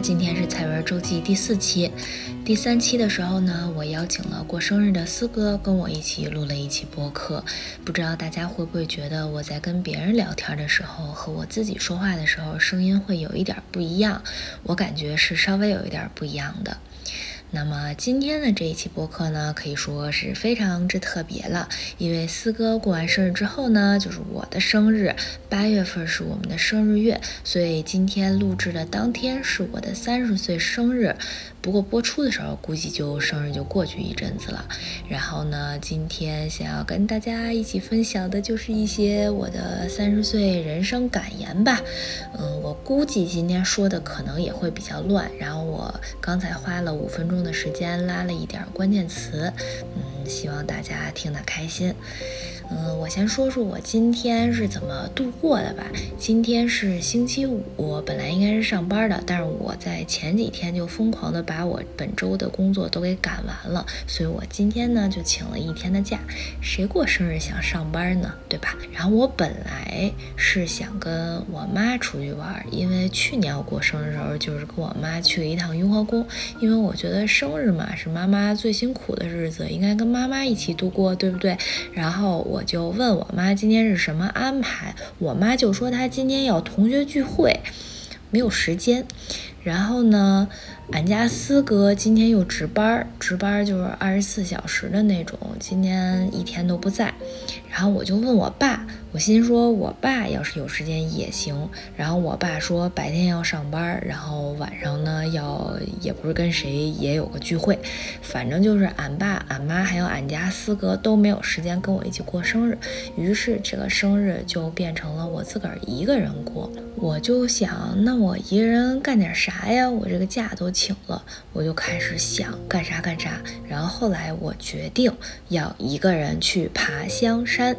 今天是彩文周记第四期，第三期的时候呢，我邀请了过生日的思哥跟我一起录了一期播客。不知道大家会不会觉得我在跟别人聊天的时候和我自己说话的时候声音会有一点不一样？我感觉是稍微有一点不一样的。那么今天的这一期播客呢，可以说是非常之特别了，因为四哥过完生日之后呢，就是我的生日，八月份是我们的生日月，所以今天录制的当天是我的三十岁生日。不过播出的时候，估计就生日就过去一阵子了。然后呢，今天想要跟大家一起分享的就是一些我的三十岁人生感言吧。嗯，我估计今天说的可能也会比较乱。然后我刚才花了五分钟的时间拉了一点关键词，嗯，希望大家听得开心。嗯，我先说说我今天是怎么度过的吧。今天是星期五，本来应该是上班的，但是我在前几天就疯狂的把我本周的工作都给赶完了，所以我今天呢就请了一天的假。谁过生日想上班呢？对吧？然后我本来是想跟我妈出去玩，因为去年我过生日的时候就是跟我妈去了一趟雍和宫，因为我觉得生日嘛是妈妈最辛苦的日子，应该跟妈妈一起度过，对不对？然后我。我就问我妈今天是什么安排，我妈就说她今天要同学聚会，没有时间。然后呢，俺家四哥今天又值班，值班就是二十四小时的那种，今天一天都不在。然后我就问我爸。我心说，我爸要是有时间也行。然后我爸说白天要上班，然后晚上呢要也不是跟谁也有个聚会，反正就是俺爸、俺妈还有俺家四哥都没有时间跟我一起过生日。于是这个生日就变成了我自个儿一个人过。我就想，那我一个人干点啥呀？我这个假都请了，我就开始想干啥干啥。然后后来我决定要一个人去爬香山。山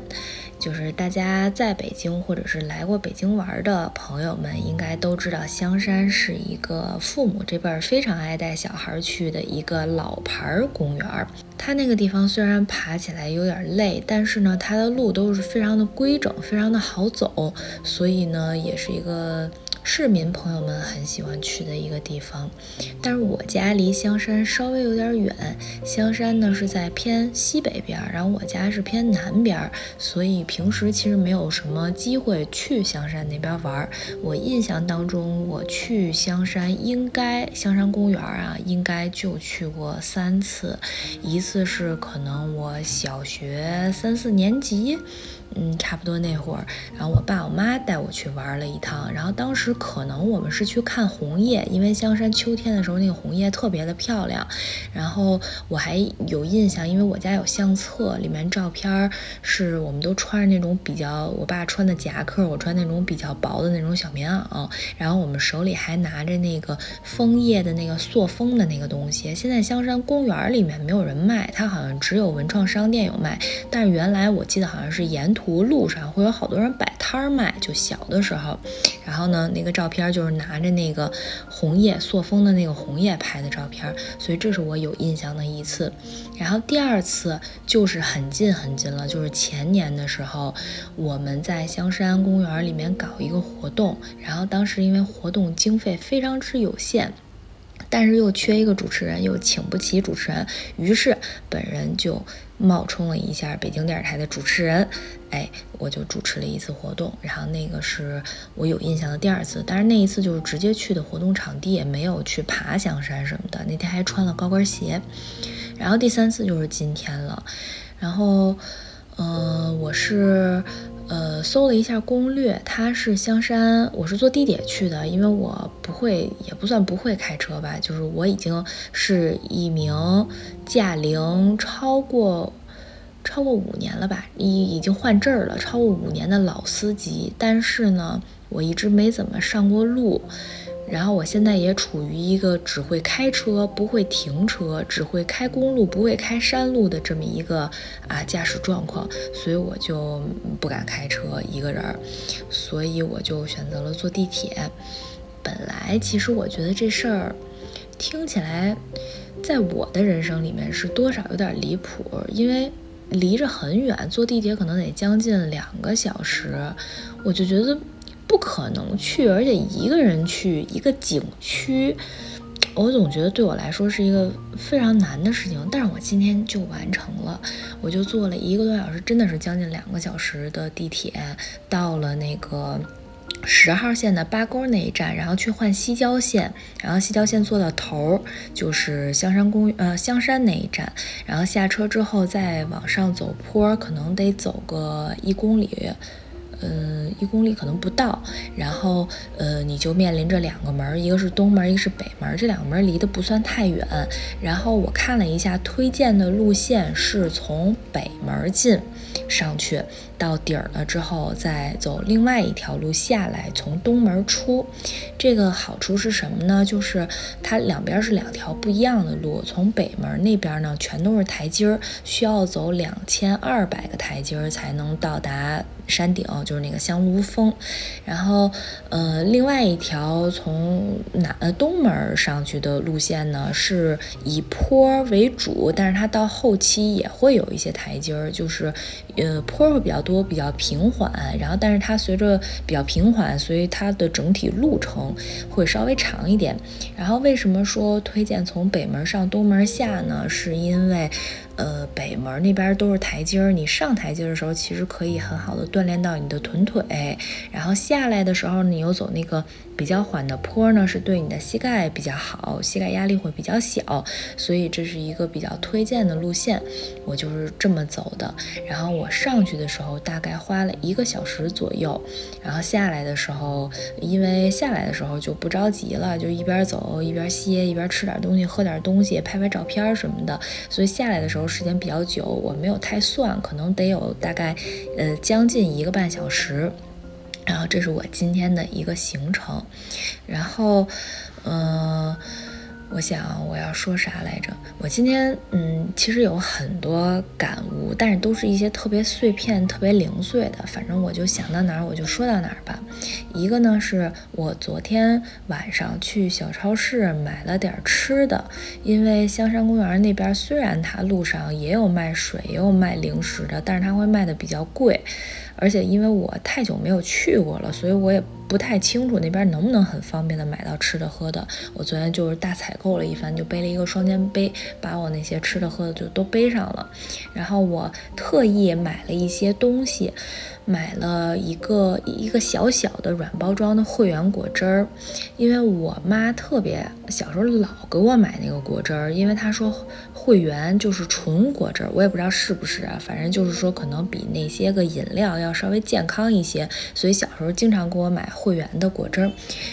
就是大家在北京或者是来过北京玩的朋友们，应该都知道香山是一个父母这辈非常爱带小孩去的一个老牌儿公园。它那个地方虽然爬起来有点累，但是呢，它的路都是非常的规整，非常的好走，所以呢，也是一个。市民朋友们很喜欢去的一个地方，但是我家离香山稍微有点远。香山呢是在偏西北边，然后我家是偏南边，所以平时其实没有什么机会去香山那边玩。我印象当中，我去香山应该香山公园啊，应该就去过三次，一次是可能我小学三四年级。嗯，差不多那会儿，然后我爸我妈带我去玩了一趟，然后当时可能我们是去看红叶，因为香山秋天的时候那个红叶特别的漂亮。然后我还有印象，因为我家有相册，里面照片是我们都穿着那种比较，我爸穿的夹克，我穿那种比较薄的那种小棉袄，然后我们手里还拿着那个枫叶的那个塑封的那个东西。现在香山公园里面没有人卖，它好像只有文创商店有卖，但是原来我记得好像是沿。途路上会有好多人摆摊儿卖，就小的时候，然后呢，那个照片就是拿着那个红叶塑封的那个红叶拍的照片，所以这是我有印象的一次。然后第二次就是很近很近了，就是前年的时候，我们在香山公园里面搞一个活动，然后当时因为活动经费非常之有限。但是又缺一个主持人，又请不起主持人，于是本人就冒充了一下北京电视台的主持人，哎，我就主持了一次活动，然后那个是我有印象的第二次，但是那一次就是直接去的活动场地，也没有去爬香山什么的，那天还穿了高跟鞋，然后第三次就是今天了，然后，呃，我是。呃，搜了一下攻略，它是香山，我是坐地铁去的，因为我不会，也不算不会开车吧，就是我已经是一名驾龄超过超过五年了吧，已已经换证了，超过五年的老司机，但是呢，我一直没怎么上过路。然后我现在也处于一个只会开车不会停车，只会开公路不会开山路的这么一个啊驾驶状况，所以我就不敢开车一个人儿，所以我就选择了坐地铁。本来其实我觉得这事儿听起来，在我的人生里面是多少有点离谱，因为离着很远，坐地铁可能得将近两个小时，我就觉得。不可能去，而且一个人去一个景区，我总觉得对我来说是一个非常难的事情。但是我今天就完成了，我就坐了一个多小时，真的是将近两个小时的地铁，到了那个。十号线的八沟那一站，然后去换西郊线，然后西郊线坐到头儿就是香山公呃香山那一站，然后下车之后再往上走坡，可能得走个一公里。嗯，一公里可能不到，然后呃，你就面临着两个门，一个是东门，一个是北门，这两个门离得不算太远。然后我看了一下推荐的路线，是从北门进上去，到底儿了之后再走另外一条路下来，从东门出。这个好处是什么呢？就是它两边是两条不一样的路，从北门那边呢全都是台阶儿，需要走两千二百个台阶儿才能到达。山顶就是那个香炉峰，然后呃，另外一条从南呃东门上去的路线呢，是以坡为主，但是它到后期也会有一些台阶儿，就是呃坡会比较多，比较平缓，然后但是它随着比较平缓，所以它的整体路程会稍微长一点。然后为什么说推荐从北门上东门下呢？是因为。呃，北门那边都是台阶儿，你上台阶的时候，其实可以很好的锻炼到你的臀腿，然后下来的时候，你又走那个。比较缓的坡呢，是对你的膝盖比较好，膝盖压力会比较小，所以这是一个比较推荐的路线。我就是这么走的。然后我上去的时候大概花了一个小时左右，然后下来的时候，因为下来的时候就不着急了，就一边走一边歇，一边吃点东西，喝点东西，拍拍照片什么的。所以下来的时候时间比较久，我没有太算，可能得有大概呃将近一个半小时。然后这是我今天的一个行程，然后，嗯，我想我要说啥来着？我今天嗯，其实有很多感悟，但是都是一些特别碎片、特别零碎的，反正我就想到哪儿我就说到哪儿吧。一个呢是我昨天晚上去小超市买了点吃的，因为香山公园那边虽然它路上也有卖水、也有卖零食的，但是它会卖的比较贵。而且因为我太久没有去过了，所以我也不太清楚那边能不能很方便的买到吃的喝的。我昨天就是大采购了一番，就背了一个双肩背，把我那些吃的喝的就都背上了。然后我特意买了一些东西。买了一个一个小小的软包装的会员果汁儿，因为我妈特别小时候老给我买那个果汁儿，因为她说会员就是纯果汁儿，我也不知道是不是啊，反正就是说可能比那些个饮料要稍微健康一些，所以小时候经常给我买会员的果汁儿。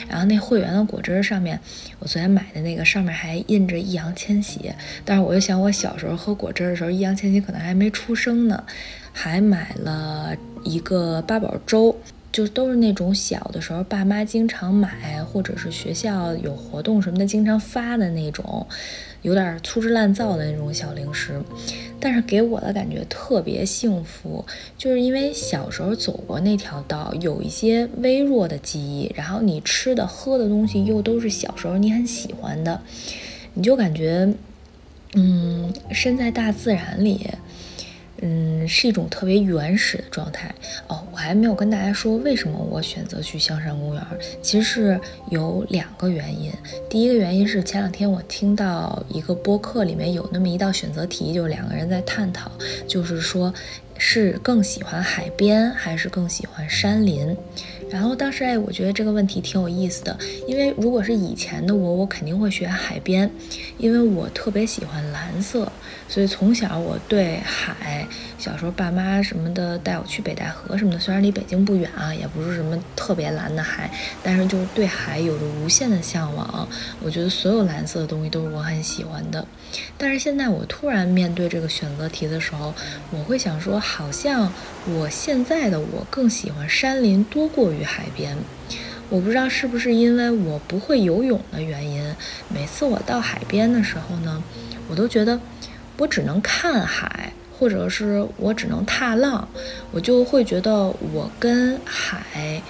然后那会员的果汁儿上面，我昨天买的那个上面还印着易烊千玺，但是我又想我小时候喝果汁儿的时候，易烊千玺可能还没出生呢。还买了一个八宝粥，就都是那种小的时候爸妈经常买，或者是学校有活动什么的经常发的那种，有点粗制滥造的那种小零食。但是给我的感觉特别幸福，就是因为小时候走过那条道，有一些微弱的记忆，然后你吃的喝的东西又都是小时候你很喜欢的，你就感觉，嗯，身在大自然里。嗯，是一种特别原始的状态哦。我还没有跟大家说为什么我选择去香山公园，其实是有两个原因。第一个原因是前两天我听到一个播客里面有那么一道选择题，就是两个人在探讨，就是说是更喜欢海边还是更喜欢山林。然后当时哎，我觉得这个问题挺有意思的，因为如果是以前的我，我肯定会选海边，因为我特别喜欢蓝色，所以从小我对海，小时候爸妈什么的带我去北戴河什么的，虽然离北京不远啊，也不是什么特别蓝的海，但是就是对海有着无限的向往。我觉得所有蓝色的东西都是我很喜欢的。但是现在我突然面对这个选择题的时候，我会想说，好像我现在的我更喜欢山林多过于海边。我不知道是不是因为我不会游泳的原因，每次我到海边的时候呢，我都觉得我只能看海，或者是我只能踏浪，我就会觉得我跟海，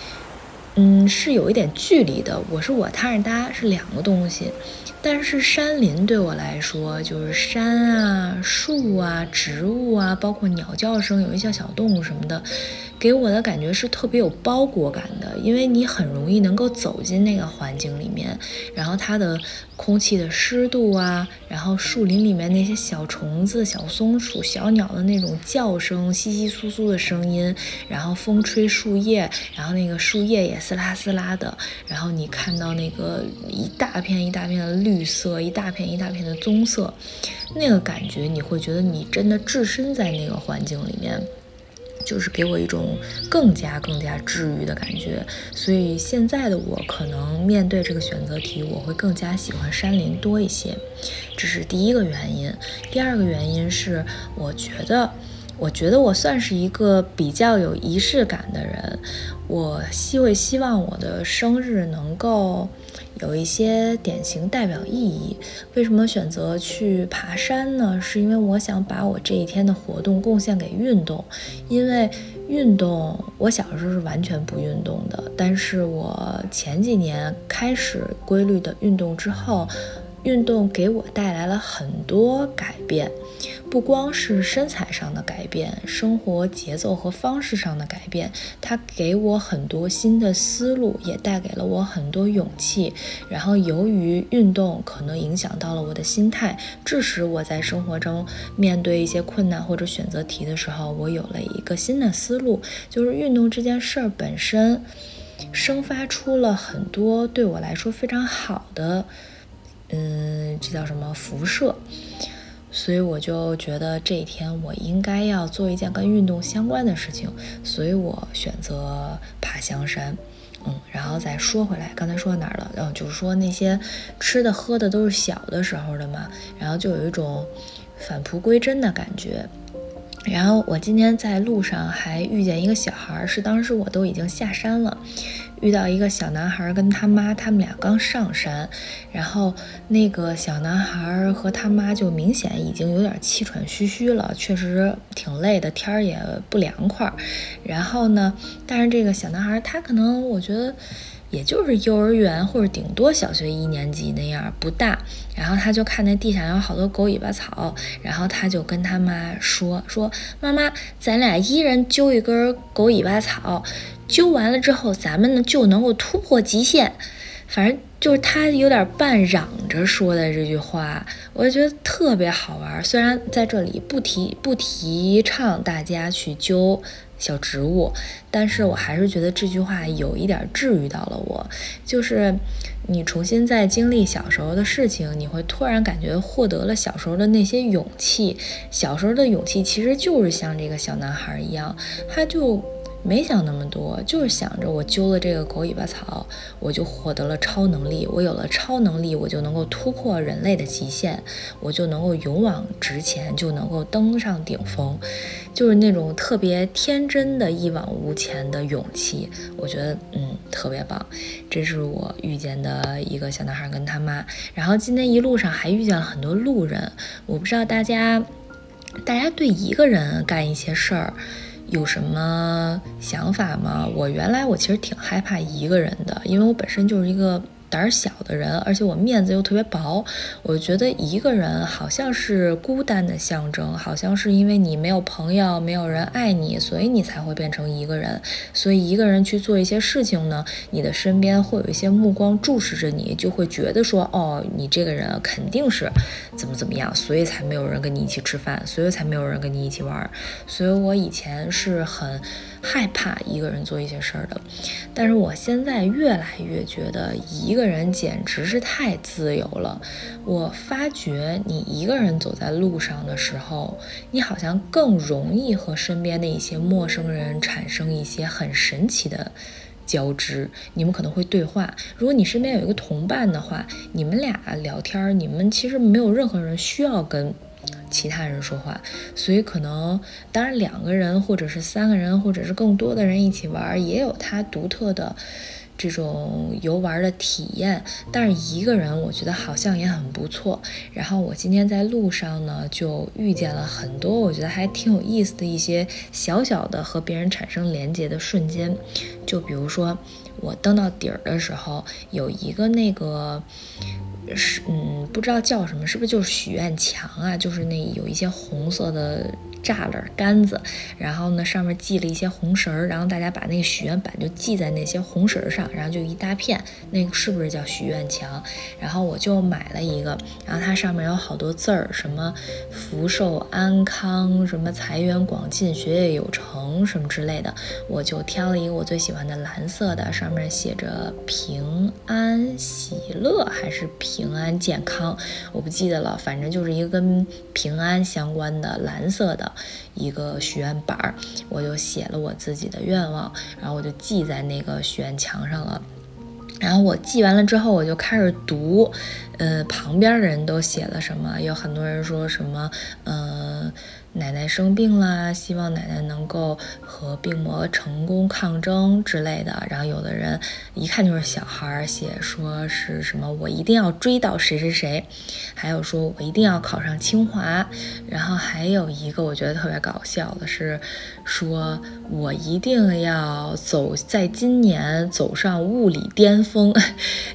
嗯，是有一点距离的。我是我，他是他，是两个东西。但是山林对我来说，就是山啊、树啊、植物啊，包括鸟叫声，有一些小动物什么的，给我的感觉是特别有包裹感的，因为你很容易能够走进那个环境里面，然后它的空气的湿度啊，然后树林里面那些小虫子、小松鼠、小鸟的那种叫声、稀稀疏疏的声音，然后风吹树叶，然后那个树叶也撕拉撕拉的，然后你看到那个一大片一大片的绿色，一大片一大片的棕色，那个感觉你会觉得你真的置身在那个环境里面。就是给我一种更加更加治愈的感觉，所以现在的我可能面对这个选择题，我会更加喜欢山林多一些，这是第一个原因。第二个原因是，我觉得，我觉得我算是一个比较有仪式感的人，我希会希望我的生日能够。有一些典型代表意义。为什么选择去爬山呢？是因为我想把我这一天的活动贡献给运动。因为运动，我小时候是完全不运动的，但是我前几年开始规律的运动之后。运动给我带来了很多改变，不光是身材上的改变，生活节奏和方式上的改变，它给我很多新的思路，也带给了我很多勇气。然后，由于运动可能影响到了我的心态，致使我在生活中面对一些困难或者选择题的时候，我有了一个新的思路，就是运动这件事儿本身，生发出了很多对我来说非常好的。嗯，这叫什么辐射？所以我就觉得这一天我应该要做一件跟运动相关的事情，所以我选择爬香山。嗯，然后再说回来，刚才说到哪儿了？然后就是说那些吃的喝的都是小的时候的嘛，然后就有一种返璞归真的感觉。然后我今天在路上还遇见一个小孩，是当时我都已经下山了。遇到一个小男孩跟他妈，他们俩刚上山，然后那个小男孩和他妈就明显已经有点气喘吁吁了，确实挺累的，天儿也不凉快。然后呢，但是这个小男孩他可能我觉得也就是幼儿园或者顶多小学一年级那样不大。然后他就看那地上有好多狗尾巴草，然后他就跟他妈说说妈妈，咱俩一人揪一根狗尾巴草。揪完了之后，咱们呢就能够突破极限。反正就是他有点半嚷着说的这句话，我就觉得特别好玩。虽然在这里不提不提倡大家去揪小植物，但是我还是觉得这句话有一点治愈到了我。就是你重新再经历小时候的事情，你会突然感觉获得了小时候的那些勇气。小时候的勇气其实就是像这个小男孩一样，他就。没想那么多，就是想着我揪了这个狗尾巴草，我就获得了超能力。我有了超能力，我就能够突破人类的极限，我就能够勇往直前，就能够登上顶峰。就是那种特别天真的一往无前的勇气，我觉得嗯特别棒。这是我遇见的一个小男孩跟他妈。然后今天一路上还遇见了很多路人，我不知道大家，大家对一个人干一些事儿。有什么想法吗？我原来我其实挺害怕一个人的，因为我本身就是一个。胆儿小的人，而且我面子又特别薄，我觉得一个人好像是孤单的象征，好像是因为你没有朋友，没有人爱你，所以你才会变成一个人。所以一个人去做一些事情呢，你的身边会有一些目光注视着你，就会觉得说，哦，你这个人肯定是怎么怎么样，所以才没有人跟你一起吃饭，所以才没有人跟你一起玩。所以我以前是很。害怕一个人做一些事儿的，但是我现在越来越觉得一个人简直是太自由了。我发觉你一个人走在路上的时候，你好像更容易和身边的一些陌生人产生一些很神奇的交织。你们可能会对话，如果你身边有一个同伴的话，你们俩聊天，你们其实没有任何人需要跟。其他人说话，所以可能当然两个人或者是三个人或者是更多的人一起玩，也有它独特的这种游玩的体验。但是一个人我觉得好像也很不错。然后我今天在路上呢，就遇见了很多我觉得还挺有意思的一些小小的和别人产生连接的瞬间。就比如说我登到底儿的时候，有一个那个。是，嗯，不知道叫什么，是不是就是许愿墙啊？就是那有一些红色的栅栏杆子，然后呢上面系了一些红绳儿，然后大家把那个许愿板就系在那些红绳上，然后就一大片，那个是不是叫许愿墙？然后我就买了一个，然后它上面有好多字儿，什么福寿安康，什么财源广进，学业有成，什么之类的，我就挑了一个我最喜欢的蓝色的，上面写着平安喜乐还是平安健康，我不记得了，反正就是一个跟平安相关的蓝色的一个许愿板儿，我就写了我自己的愿望，然后我就记在那个许愿墙上了。然后我记完了之后，我就开始读，呃，旁边的人都写了什么？有很多人说什么，嗯。奶奶生病啦，希望奶奶能够和病魔成功抗争之类的。然后有的人一看就是小孩儿写，说是什么我一定要追到谁谁谁，还有说我一定要考上清华。然后还有一个我觉得特别搞笑的是，说我一定要走在今年走上物理巅峰，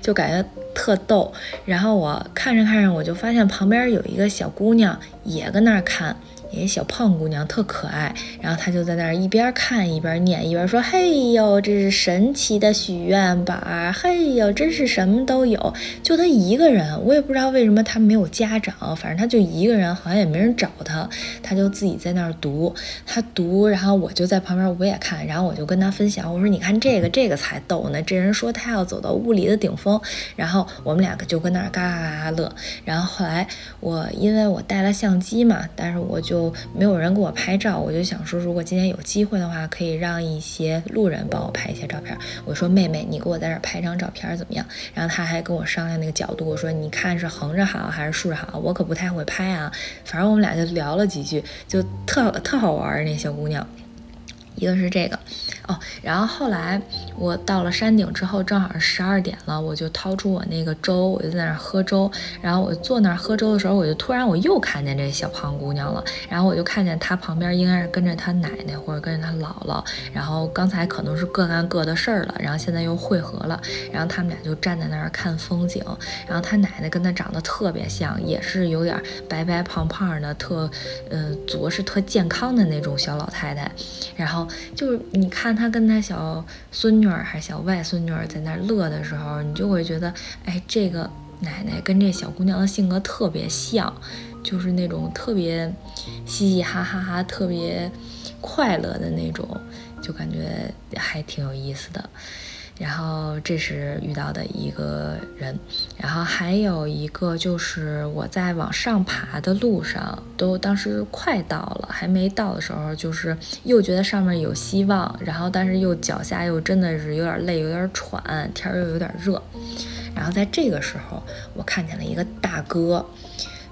就感觉特逗。然后我看着看着，我就发现旁边有一个小姑娘也搁那儿看。一个小胖姑娘特可爱，然后她就在那儿一边看一边念，一边说：“嘿呦，这是神奇的许愿板，嘿呦，真是什么都有。”就她一个人，我也不知道为什么她没有家长，反正她就一个人，好像也没人找她，她就自己在那儿读。她读，然后我就在旁边我也看，然后我就跟她分享，我说：“你看这个，这个才逗呢。这人说他要走到物理的顶峰。”然后我们两个就跟那儿嘎嘎嘎嘎乐。然后后来我因为我带了相机嘛，但是我就。都没有人给我拍照，我就想说，如果今天有机会的话，可以让一些路人帮我拍一些照片。我说妹妹，你给我在这拍张照片怎么样？然后他还跟我商量那个角度，我说你看是横着好还是竖着好？我可不太会拍啊。反正我们俩就聊了几句，就特特好玩那小姑娘。一个是这个，哦，然后后来我到了山顶之后，正好是十二点了，我就掏出我那个粥，我就在那儿喝粥。然后我坐那儿喝粥的时候，我就突然我又看见这小胖姑娘了。然后我就看见她旁边应该是跟着她奶奶或者跟着她姥姥。然后刚才可能是各干各的事儿了，然后现在又汇合了。然后他们俩就站在那儿看风景。然后她奶奶跟她长得特别像，也是有点白白胖胖的，特嗯，着实特健康的那种小老太太。然后。就是你看他跟他小孙女儿还是小外孙女儿在那乐的时候，你就会觉得，哎，这个奶奶跟这小姑娘的性格特别像，就是那种特别嘻嘻哈哈哈、特别快乐的那种，就感觉还挺有意思的。然后这是遇到的一个人，然后还有一个就是我在往上爬的路上，都当时快到了，还没到的时候，就是又觉得上面有希望，然后但是又脚下又真的是有点累，有点喘，天又有点热，然后在这个时候，我看见了一个大哥。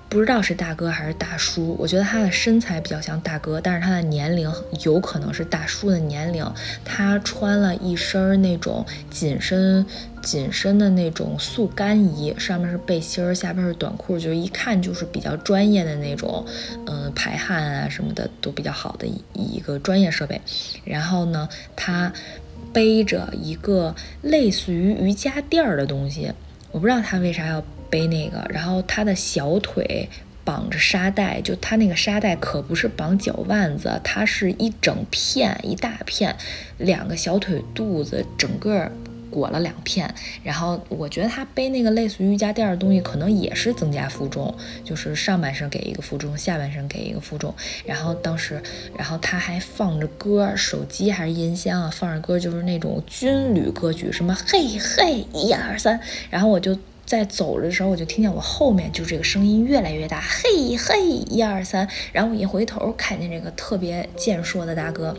不知道是大哥还是大叔，我觉得他的身材比较像大哥，但是他的年龄有可能是大叔的年龄。他穿了一身那种紧身、紧身的那种速干衣，上面是背心儿，下边是短裤，就一看就是比较专业的那种，嗯，排汗啊什么的都比较好的一一个专业设备。然后呢，他背着一个类似于瑜伽垫儿的东西，我不知道他为啥要。背那个，然后他的小腿绑着沙袋，就他那个沙袋可不是绑脚腕子，它是一整片一大片，两个小腿肚子整个裹了两片。然后我觉得他背那个类似于瑜伽垫的东西，可能也是增加负重，就是上半身给一个负重，下半身给一个负重。然后当时，然后他还放着歌，手机还是音箱啊，放着歌，就是那种军旅歌曲，什么嘿嘿一二三。然后我就。在走的时候，我就听见我后面就这个声音越来越大，嘿嘿，一二三，然后我一回头，看见这个特别健硕的大哥。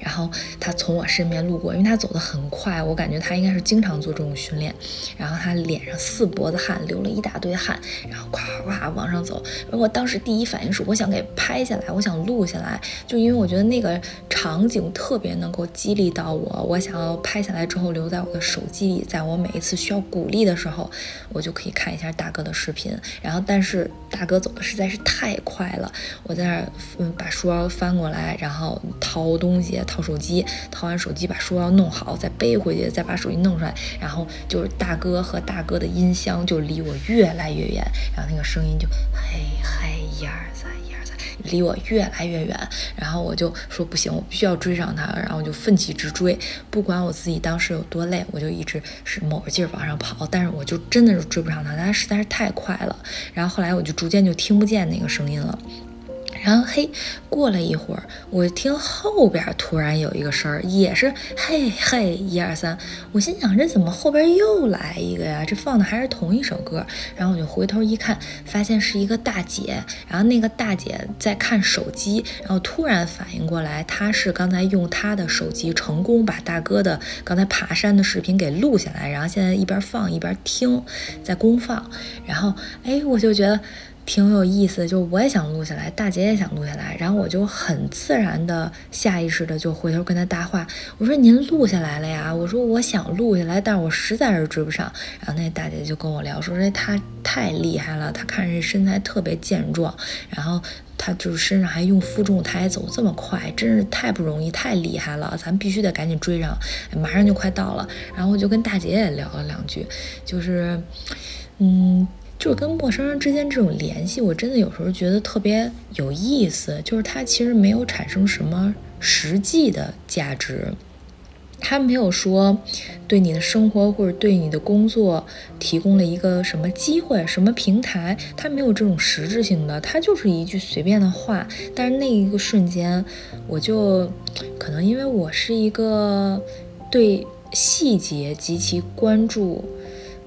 然后他从我身边路过，因为他走得很快，我感觉他应该是经常做这种训练。然后他脸上四脖子汗，流了一大堆汗，然后咵咵往上走。我当时第一反应是，我想给拍下来，我想录下来，就因为我觉得那个场景特别能够激励到我，我想要拍下来之后留在我的手机里，在我每一次需要鼓励的时候，我就可以看一下大哥的视频。然后，但是大哥走的实在是太快了，我在那儿嗯把书包翻过来，然后掏东西。西，掏手机，掏完手机把书要弄好，再背回去，再把手机弄出来，然后就是大哥和大哥的音箱就离我越来越远，然后那个声音就嘿嘿一二三一二三，离我越来越远，然后我就说不行，我必须要追上他，然后我就奋起直追，不管我自己当时有多累，我就一直是猛着劲儿往上跑，但是我就真的是追不上他，他实在是太快了，然后后来我就逐渐就听不见那个声音了。然后嘿，过了一会儿，我听后边突然有一个声儿，也是嘿嘿一二三。我心想这怎么后边又来一个呀？这放的还是同一首歌。然后我就回头一看，发现是一个大姐。然后那个大姐在看手机，然后突然反应过来，她是刚才用她的手机成功把大哥的刚才爬山的视频给录下来，然后现在一边放一边听，在公放。然后哎，我就觉得。挺有意思，就我也想录下来，大姐也想录下来，然后我就很自然的、下意识的就回头跟她搭话，我说您录下来了呀？我说我想录下来，但是我实在是追不上。然后那大姐就跟我聊，说这她太厉害了，她看着身材特别健壮，然后她就是身上还用负重，她还走这么快，真是太不容易，太厉害了，咱必须得赶紧追上，马上就快到了。然后我就跟大姐也聊了两句，就是，嗯。就是跟陌生人之间这种联系，我真的有时候觉得特别有意思。就是它其实没有产生什么实际的价值，它没有说对你的生活或者对你的工作提供了一个什么机会、什么平台，它没有这种实质性的，它就是一句随便的话。但是那一个瞬间，我就可能因为我是一个对细节极其关注。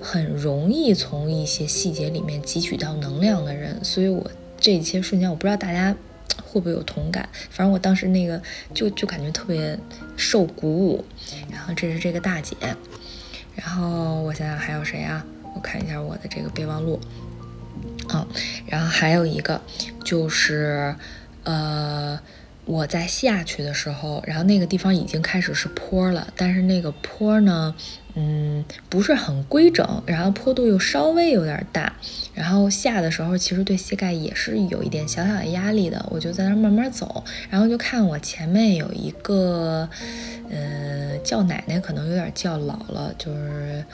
很容易从一些细节里面汲取到能量的人，所以我这些瞬间，我不知道大家会不会有同感。反正我当时那个就就感觉特别受鼓舞。然后这是这个大姐，然后我想想还有谁啊？我看一下我的这个备忘录。哦，然后还有一个就是呃。我在下去的时候，然后那个地方已经开始是坡了，但是那个坡呢，嗯，不是很规整，然后坡度又稍微有点大，然后下的时候其实对膝盖也是有一点小小的压力的。我就在那儿慢慢走，然后就看我前面有一个，呃，叫奶奶可能有点叫老了，就是。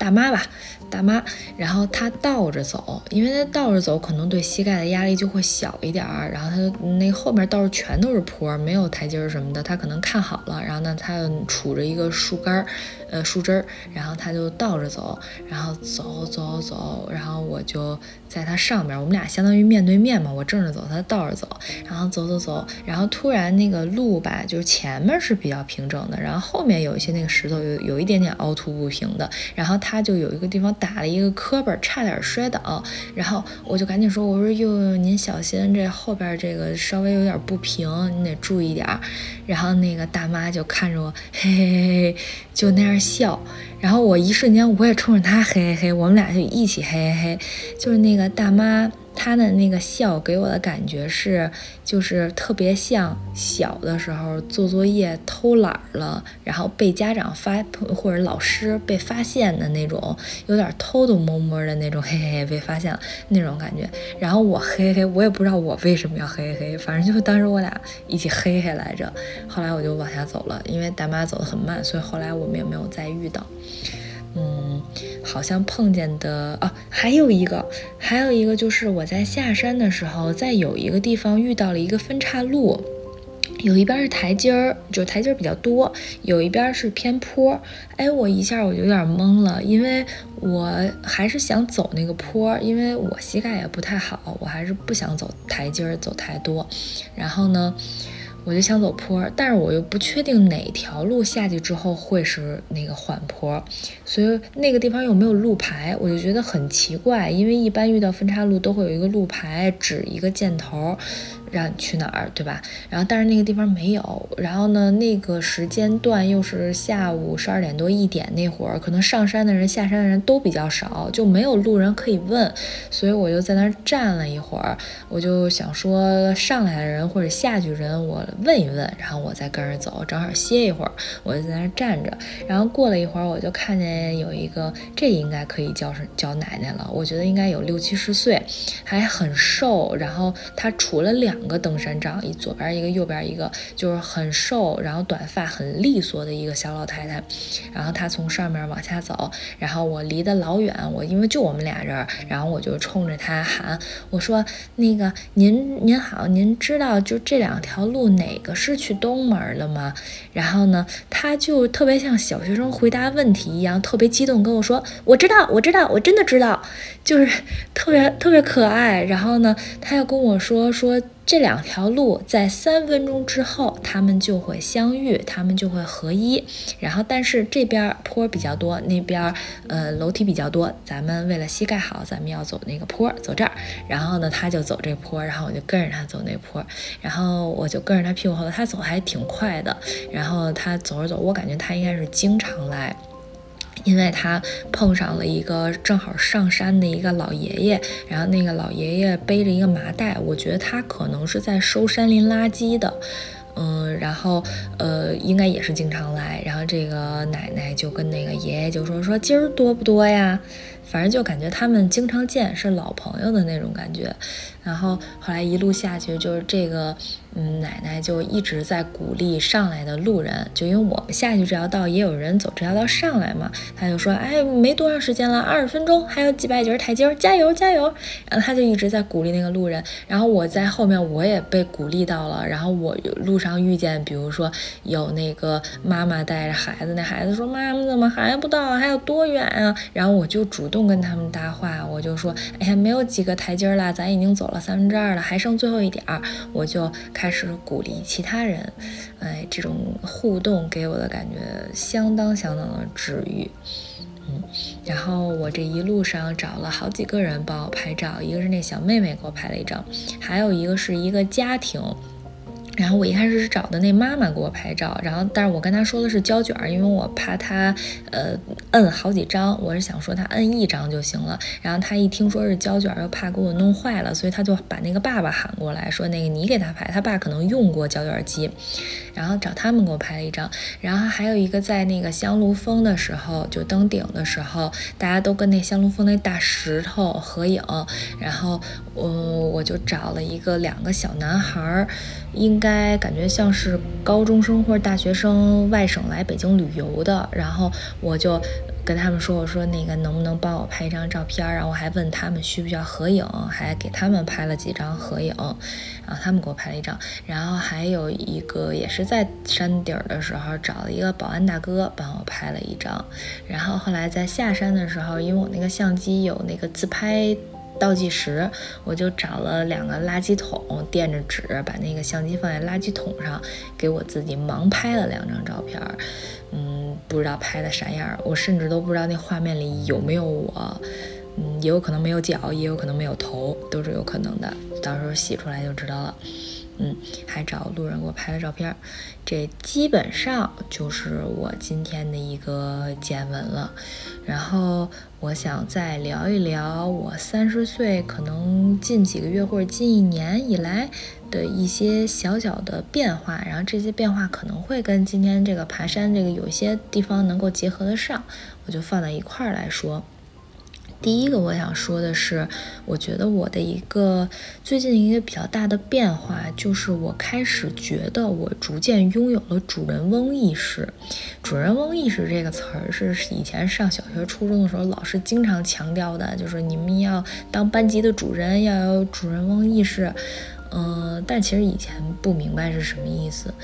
大妈吧，大妈，然后她倒着走，因为她倒着走可能对膝盖的压力就会小一点儿。然后她那后面倒是全都是坡，没有台阶儿什么的，她可能看好了。然后呢，她杵着一个树干儿，呃，树枝儿，然后她就倒着走，然后走走走，然后我就在她上面，我们俩相当于面对面嘛，我正着走，她倒着走，然后走走走，然后突然那个路吧，就是前面是比较平整的，然后后面有一些那个石头有有一点点凹凸不平的，然后她。就有一个地方打了一个磕巴，差点摔倒，然后我就赶紧说：“我说哟，您小心，这后边这个稍微有点不平，你得注意点。”然后那个大妈就看着我，嘿嘿嘿嘿，就那样笑。然后我一瞬间我也冲着她嘿嘿嘿，我们俩就一起嘿嘿嘿，就是那个大妈。她的那个笑给我的感觉是，就是特别像小的时候做作业偷懒了，然后被家长发或者老师被发现的那种，有点偷偷摸摸的那种，嘿嘿嘿被发现了那种感觉。然后我嘿嘿，我也不知道我为什么要嘿嘿嘿，反正就是当时我俩一起嘿嘿来着。后来我就往下走了，因为大妈走得很慢，所以后来我们也没有再遇到。嗯，好像碰见的哦，还有一个，还有一个就是我在下山的时候，在有一个地方遇到了一个分岔路，有一边是台阶儿，就台阶儿比较多，有一边是偏坡。哎，我一下我就有点懵了，因为我还是想走那个坡，因为我膝盖也不太好，我还是不想走台阶儿走太多。然后呢？我就想走坡，但是我又不确定哪条路下去之后会是那个缓坡，所以那个地方又没有路牌，我就觉得很奇怪。因为一般遇到分岔路都会有一个路牌指一个箭头。让你去哪儿，对吧？然后但是那个地方没有，然后呢，那个时间段又是下午十二点多一点那会儿，可能上山的人、下山的人都比较少，就没有路人可以问，所以我就在那儿站了一会儿，我就想说上来的人或者下去人我问一问，然后我再跟着走，正好歇一会儿，我就在那儿站着。然后过了一会儿，我就看见有一个，这应该可以叫是叫奶奶了，我觉得应该有六七十岁，还很瘦，然后她除了两。两个登山杖，一左边一个，右边一个，就是很瘦，然后短发，很利索的一个小老太太。然后她从上面往下走，然后我离得老远，我因为就我们俩人，然后我就冲着她喊，我说：“那个您您好，您知道就这两条路哪个是去东门的吗？”然后呢，她就特别像小学生回答问题一样，特别激动跟我说：“我知道，我知道，我真的知道。”就是特别特别可爱。然后呢，她又跟我说说。这两条路在三分钟之后，他们就会相遇，他们就会合一。然后，但是这边坡比较多，那边呃楼梯比较多。咱们为了膝盖好，咱们要走那个坡，走这儿。然后呢，他就走这坡，然后我就跟着他走那坡。然后我就跟着他屁股后头，他走还挺快的。然后他走着走，我感觉他应该是经常来。因为他碰上了一个正好上山的一个老爷爷，然后那个老爷爷背着一个麻袋，我觉得他可能是在收山林垃圾的，嗯，然后呃，应该也是经常来。然后这个奶奶就跟那个爷爷就说说今儿多不多呀？反正就感觉他们经常见，是老朋友的那种感觉。然后后来一路下去，就是这个，嗯，奶奶就一直在鼓励上来的路人，就因为我们下去这条道也有人走这条道上来嘛，她就说，哎，没多长时间了，二十分钟，还有几百节台阶，加油加油！然后他就一直在鼓励那个路人，然后我在后面我也被鼓励到了，然后我路上遇见，比如说有那个妈妈带着孩子，那孩子说，妈妈怎么还不到？还有多远啊？然后我就主动跟他们搭话，我就说，哎呀，没有几个台阶了，咱已经走了三分之二了，还剩最后一点儿，我就开始鼓励其他人。哎，这种互动给我的感觉相当相当的治愈。嗯，然后我这一路上找了好几个人帮我拍照，一个是那小妹妹给我拍了一张，还有一个是一个家庭。然后我一开始是找的那妈妈给我拍照，然后但是我跟她说的是胶卷，因为我怕她呃摁好几张，我是想说她摁一张就行了。然后她一听说是胶卷，又怕给我弄坏了，所以她就把那个爸爸喊过来，说那个你给他拍，他爸可能用过胶卷机，然后找他们给我拍了一张。然后还有一个在那个香炉峰的时候，就登顶的时候，大家都跟那香炉峰那大石头合影，然后我我就找了一个两个小男孩儿。应该感觉像是高中生或者大学生外省来北京旅游的，然后我就跟他们说：“我说那个能不能帮我拍一张照片？”然后我还问他们需不需要合影，还给他们拍了几张合影，然后他们给我拍了一张。然后还有一个也是在山顶的时候找了一个保安大哥帮我拍了一张。然后后来在下山的时候，因为我那个相机有那个自拍。倒计时，我就找了两个垃圾桶，垫着纸，把那个相机放在垃圾桶上，给我自己盲拍了两张照片。嗯，不知道拍的啥样，我甚至都不知道那画面里有没有我。嗯，也有可能没有脚，也有可能没有头，都是有可能的。到时候洗出来就知道了。嗯，还找路人给我拍了照片，这基本上就是我今天的一个见闻了。然后我想再聊一聊我三十岁，可能近几个月或者近一年以来的一些小小的变化。然后这些变化可能会跟今天这个爬山这个有一些地方能够结合得上，我就放在一块儿来说。第一个我想说的是，我觉得我的一个最近一个比较大的变化，就是我开始觉得我逐渐拥有了主人翁意识。主人翁意识这个词儿是以前上小学、初中的时候老师经常强调的，就是你们要当班级的主人，要有主人翁意识。嗯，但其实以前不明白是什么意思。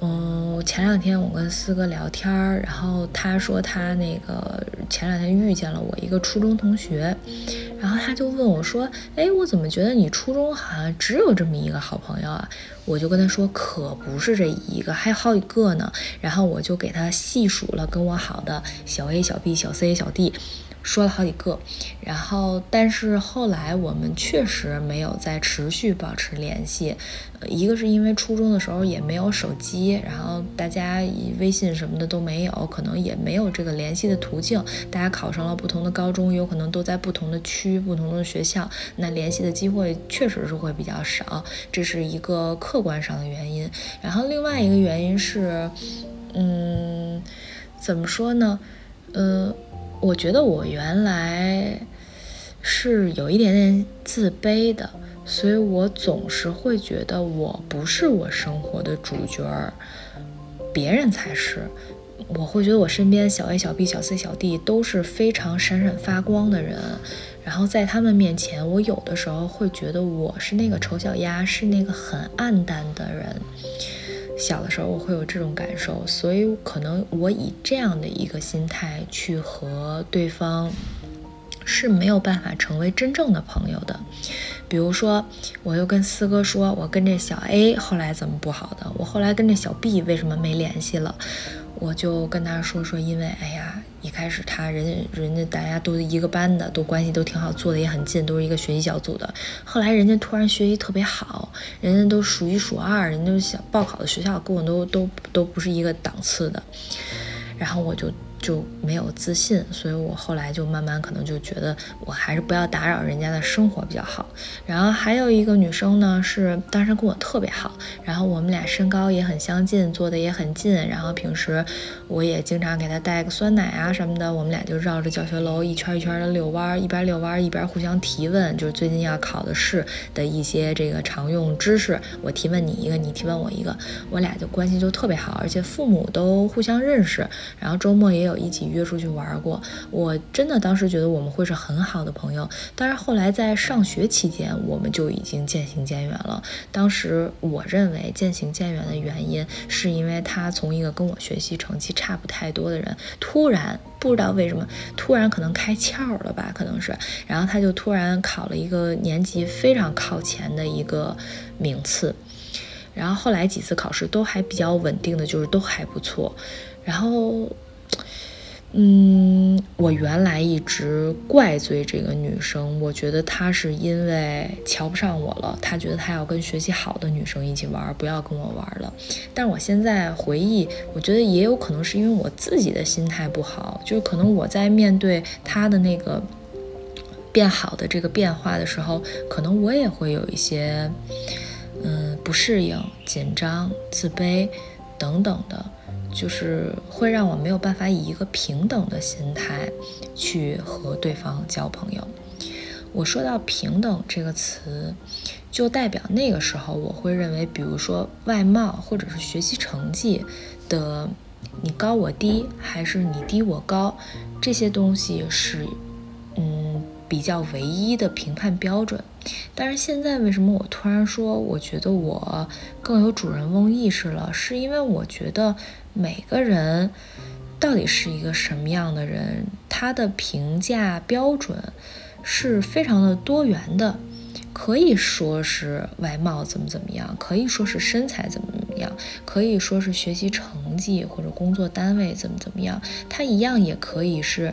嗯，前两天我跟四哥聊天儿，然后他说他那个前两天遇见了我一个初中同学，然后他就问我说：“哎，我怎么觉得你初中好像只有这么一个好朋友啊？”我就跟他说：“可不是这一个，还有好几个呢。”然后我就给他细数了跟我好的小 A、小 B、小 C、小 D。说了好几个，然后但是后来我们确实没有再持续保持联系，一个是因为初中的时候也没有手机，然后大家以微信什么的都没有，可能也没有这个联系的途径。大家考上了不同的高中，有可能都在不同的区、不同的学校，那联系的机会确实是会比较少，这是一个客观上的原因。然后另外一个原因是，嗯，怎么说呢？嗯。我觉得我原来是有一点点自卑的，所以我总是会觉得我不是我生活的主角儿，别人才是。我会觉得我身边小 A、小 B、小 C、小 D 都是非常闪闪发光的人，然后在他们面前，我有的时候会觉得我是那个丑小鸭，是那个很暗淡的人。小的时候我会有这种感受，所以可能我以这样的一个心态去和对方是没有办法成为真正的朋友的。比如说，我又跟四哥说，我跟这小 A 后来怎么不好的，我后来跟这小 B 为什么没联系了？我就跟他说说，因为哎呀，一开始他人家人家大家都一个班的，都关系都挺好，坐的也很近，都是一个学习小组的。后来人家突然学习特别好，人家都数一数二，人家想报考的学校跟我都都都不是一个档次的，然后我就。就没有自信，所以我后来就慢慢可能就觉得我还是不要打扰人家的生活比较好。然后还有一个女生呢，是当时跟我特别好，然后我们俩身高也很相近，坐的也很近，然后平时我也经常给她带个酸奶啊什么的，我们俩就绕着教学楼一圈一圈的遛弯，一边遛弯一边互相提问，就是最近要考的试的一些这个常用知识，我提问你一个，你提问我一个，我俩就关系就特别好，而且父母都互相认识，然后周末也。有一起约出去玩过，我真的当时觉得我们会是很好的朋友。但是后来在上学期间，我们就已经渐行渐远了。当时我认为渐行渐远的原因，是因为他从一个跟我学习成绩差不太多的人，突然不知道为什么，突然可能开窍了吧，可能是，然后他就突然考了一个年级非常靠前的一个名次，然后后来几次考试都还比较稳定的，就是都还不错，然后。嗯，我原来一直怪罪这个女生，我觉得她是因为瞧不上我了，她觉得她要跟学习好的女生一起玩，不要跟我玩了。但我现在回忆，我觉得也有可能是因为我自己的心态不好，就是可能我在面对她的那个变好的这个变化的时候，可能我也会有一些嗯不适应、紧张、自卑等等的。就是会让我没有办法以一个平等的心态去和对方交朋友。我说到平等这个词，就代表那个时候我会认为，比如说外貌或者是学习成绩的，你高我低还是你低我高，这些东西是嗯比较唯一的评判标准。但是现在为什么我突然说我觉得我更有主人翁意识了？是因为我觉得。每个人到底是一个什么样的人？他的评价标准是非常的多元的，可以说是外貌怎么怎么样，可以说是身材怎么怎么样，可以说是学习成绩或者工作单位怎么怎么样。他一样也可以是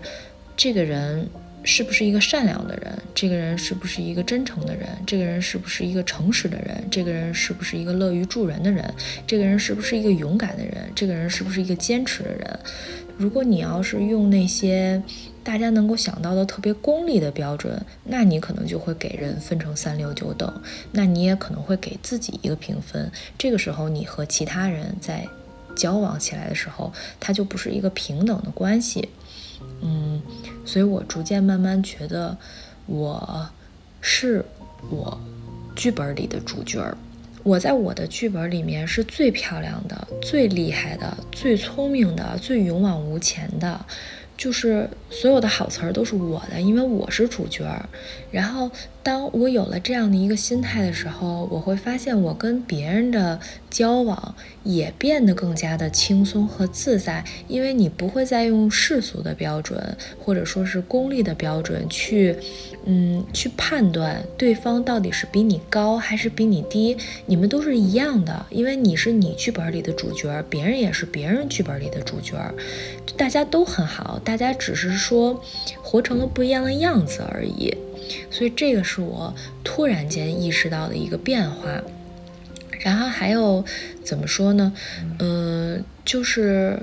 这个人。是不是一个善良的人？这个人是不是一个真诚的人？这个人是不是一个诚实的人？这个人是不是一个乐于助人的人？这个人是不是一个勇敢的人？这个人是不是一个坚持的人？如果你要是用那些大家能够想到的特别功利的标准，那你可能就会给人分成三六九等，那你也可能会给自己一个评分。这个时候，你和其他人在交往起来的时候，它就不是一个平等的关系。嗯。所以我逐渐慢慢觉得，我是我剧本里的主角儿。我在我的剧本里面是最漂亮的、最厉害的、最聪明的、最勇往无前的。就是所有的好词儿都是我的，因为我是主角儿。然后，当我有了这样的一个心态的时候，我会发现我跟别人的交往也变得更加的轻松和自在，因为你不会再用世俗的标准或者说是功利的标准去，嗯，去判断对方到底是比你高还是比你低。你们都是一样的，因为你是你剧本里的主角，别人也是别人剧本里的主角，大家都很好。大家只是说活成了不一样的样子而已，所以这个是我突然间意识到的一个变化。然后还有怎么说呢？嗯，就是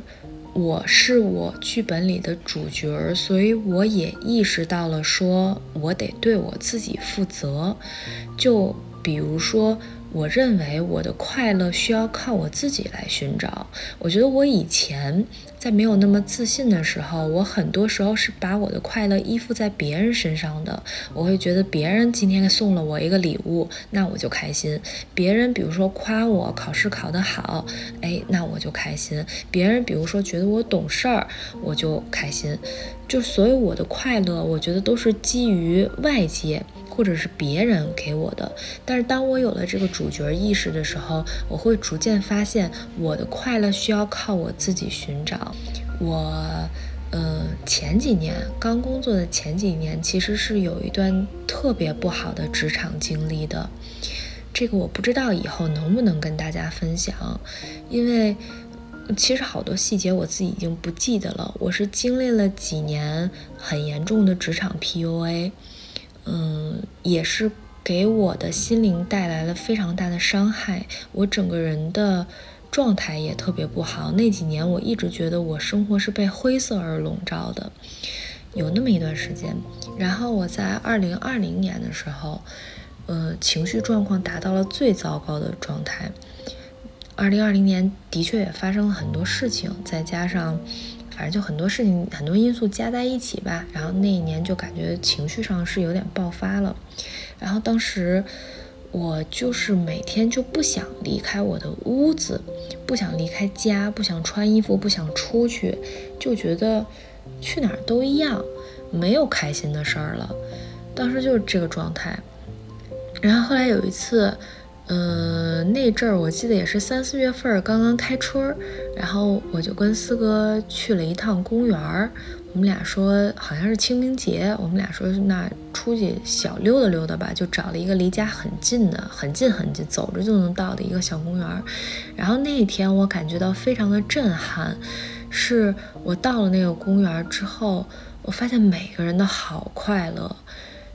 我是我剧本里的主角，所以我也意识到了，说我得对我自己负责。就比如说。我认为我的快乐需要靠我自己来寻找。我觉得我以前在没有那么自信的时候，我很多时候是把我的快乐依附在别人身上的。我会觉得别人今天送了我一个礼物，那我就开心；别人比如说夸我考试考得好，哎，那我就开心；别人比如说觉得我懂事儿，我就开心。就所有我的快乐，我觉得都是基于外界。或者是别人给我的，但是当我有了这个主角意识的时候，我会逐渐发现我的快乐需要靠我自己寻找。我，呃，前几年刚工作的前几年，其实是有一段特别不好的职场经历的。这个我不知道以后能不能跟大家分享，因为其实好多细节我自己已经不记得了。我是经历了几年很严重的职场 PUA。嗯，也是给我的心灵带来了非常大的伤害，我整个人的状态也特别不好。那几年我一直觉得我生活是被灰色而笼罩的，有那么一段时间。然后我在二零二零年的时候，呃，情绪状况达到了最糟糕的状态。二零二零年的确也发生了很多事情，再加上。反正就很多事情，很多因素加在一起吧，然后那一年就感觉情绪上是有点爆发了。然后当时我就是每天就不想离开我的屋子，不想离开家，不想穿衣服，不想出去，就觉得去哪儿都一样，没有开心的事儿了。当时就是这个状态。然后后来有一次。嗯，那阵儿我记得也是三四月份，刚刚开春儿，然后我就跟四哥去了一趟公园儿。我们俩说好像是清明节，我们俩说那出去小溜达溜达吧，就找了一个离家很近的、很近很近，走着就能到的一个小公园儿。然后那一天我感觉到非常的震撼，是我到了那个公园儿之后，我发现每个人都好快乐，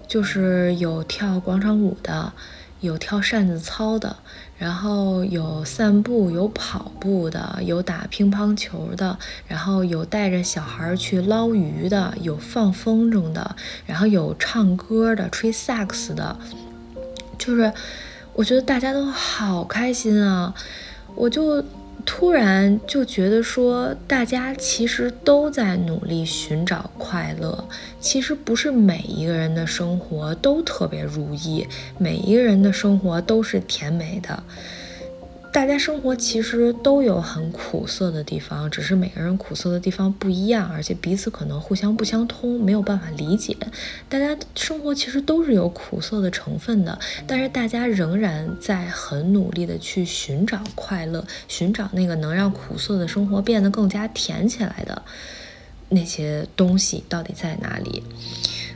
就是有跳广场舞的。有跳扇子操的，然后有散步、有跑步的，有打乒乓球的，然后有带着小孩去捞鱼的，有放风筝的，然后有唱歌的、吹萨克斯的，就是我觉得大家都好开心啊，我就。突然就觉得说，大家其实都在努力寻找快乐。其实不是每一个人的生活都特别如意，每一个人的生活都是甜美的。大家生活其实都有很苦涩的地方，只是每个人苦涩的地方不一样，而且彼此可能互相不相通，没有办法理解。大家生活其实都是有苦涩的成分的，但是大家仍然在很努力的去寻找快乐，寻找那个能让苦涩的生活变得更加甜起来的那些东西到底在哪里？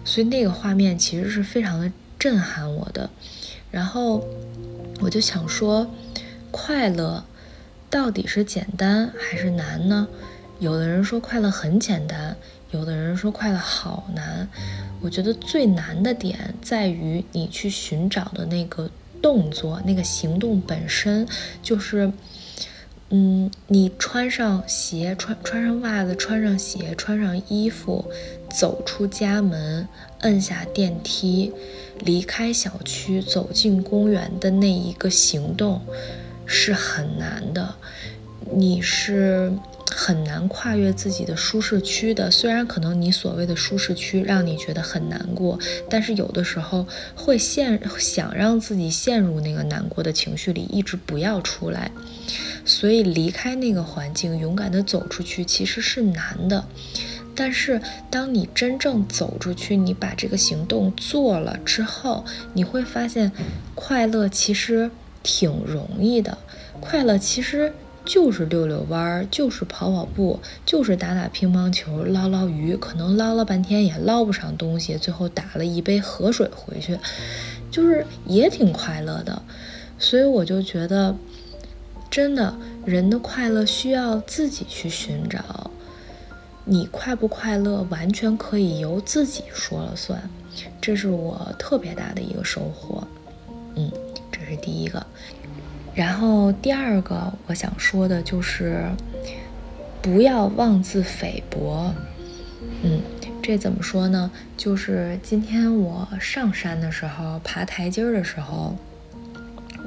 所以那个画面其实是非常的震撼我的。然后我就想说。快乐到底是简单还是难呢？有的人说快乐很简单，有的人说快乐好难。我觉得最难的点在于你去寻找的那个动作，那个行动本身就是，嗯，你穿上鞋，穿穿上袜子，穿上鞋，穿上衣服，走出家门，摁下电梯，离开小区，走进公园的那一个行动。是很难的，你是很难跨越自己的舒适区的。虽然可能你所谓的舒适区让你觉得很难过，但是有的时候会陷想让自己陷入那个难过的情绪里，一直不要出来。所以离开那个环境，勇敢的走出去，其实是难的。但是当你真正走出去，你把这个行动做了之后，你会发现，快乐其实。挺容易的，快乐其实就是溜溜弯儿，就是跑跑步，就是打打乒乓球，捞捞鱼，可能捞了半天也捞不上东西，最后打了一杯河水回去，就是也挺快乐的。所以我就觉得，真的，人的快乐需要自己去寻找。你快不快乐，完全可以由自己说了算，这是我特别大的一个收获。嗯。是第一个，然后第二个我想说的就是，不要妄自菲薄。嗯，这怎么说呢？就是今天我上山的时候，爬台阶的时候，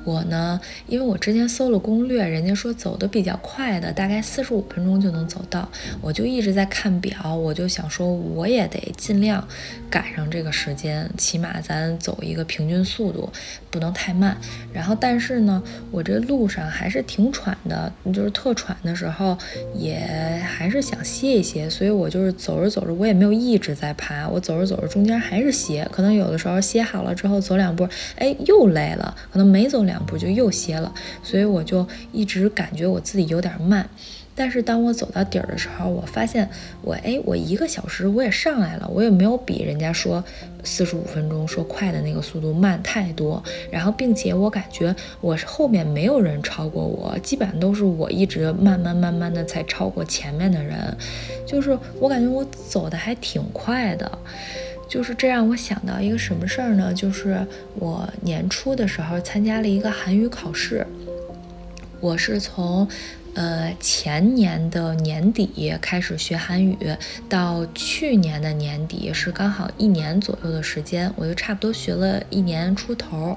我呢，因为我之前搜了攻略，人家说走的比较快的，大概四十五分钟就能走到，我就一直在看表，我就想说我也得尽量赶上这个时间，起码咱走一个平均速度，不能太慢。然后，但是呢，我这路上还是挺喘的，就是特喘的时候，也还是想歇一歇，所以我就是走着走着，我也没有一直在爬，我走着走着中间还是歇，可能有的时候歇好了之后走两步，哎，又累了，可能没走两。两步就又歇了，所以我就一直感觉我自己有点慢。但是当我走到底儿的时候，我发现我哎，我一个小时我也上来了，我也没有比人家说四十五分钟说快的那个速度慢太多。然后，并且我感觉我是后面没有人超过我，基本上都是我一直慢慢慢慢的才超过前面的人。就是我感觉我走的还挺快的。就是这让我想到一个什么事儿呢？就是我年初的时候参加了一个韩语考试，我是从，呃前年的年底开始学韩语，到去年的年底是刚好一年左右的时间，我就差不多学了一年出头。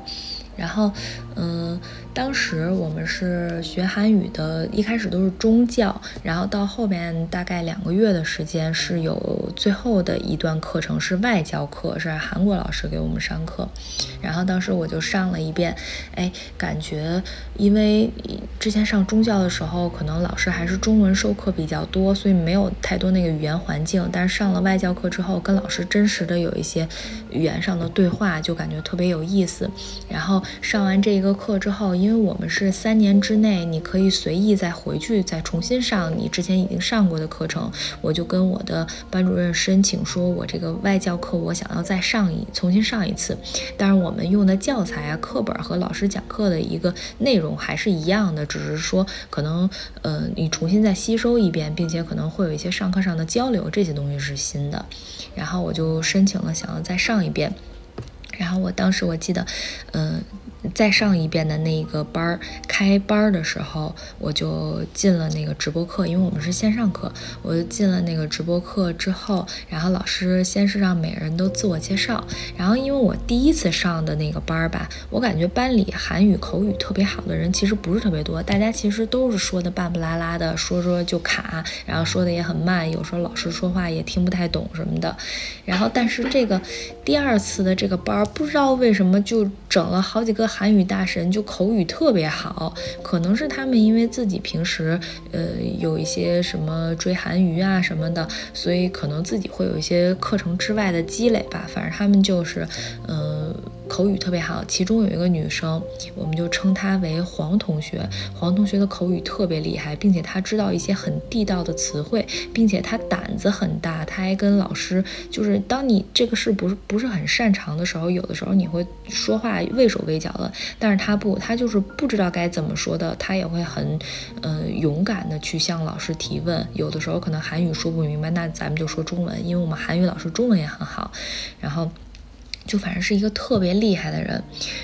然后，嗯，当时我们是学韩语的，一开始都是中教，然后到后面大概两个月的时间是有最后的一段课程是外教课，是韩国老师给我们上课。然后当时我就上了一遍，哎，感觉因为之前上中教的时候，可能老师还是中文授课比较多，所以没有太多那个语言环境。但是上了外教课之后，跟老师真实的有一些语言上的对话，就感觉特别有意思。然后。上完这一个课之后，因因为我们是三年之内，你可以随意再回去再重新上你之前已经上过的课程，我就跟我的班主任申请说，我这个外教课我想要再上一重新上一次。但是我们用的教材啊、课本和老师讲课的一个内容还是一样的，只是说可能呃你重新再吸收一遍，并且可能会有一些上课上的交流，这些东西是新的。然后我就申请了，想要再上一遍。然后我当时我记得，嗯。再上一遍的那个班儿开班儿的时候，我就进了那个直播课，因为我们是线上课，我就进了那个直播课之后，然后老师先是让每个人都自我介绍，然后因为我第一次上的那个班儿吧，我感觉班里韩语口语特别好的人其实不是特别多，大家其实都是说的半不拉拉的，说说就卡，然后说的也很慢，有时候老师说话也听不太懂什么的，然后但是这个第二次的这个班儿，不知道为什么就整了好几个。韩语大神就口语特别好，可能是他们因为自己平时呃有一些什么追韩娱啊什么的，所以可能自己会有一些课程之外的积累吧。反正他们就是嗯。口语特别好，其中有一个女生，我们就称她为黄同学。黄同学的口语特别厉害，并且她知道一些很地道的词汇，并且她胆子很大。她还跟老师，就是当你这个事不是不是很擅长的时候，有的时候你会说话畏手畏脚的。但是她不，她就是不知道该怎么说的，她也会很，嗯，勇敢的去向老师提问。有的时候可能韩语说不明白，那咱们就说中文，因为我们韩语老师中文也很好。然后。就反正是一个特别厉害的人，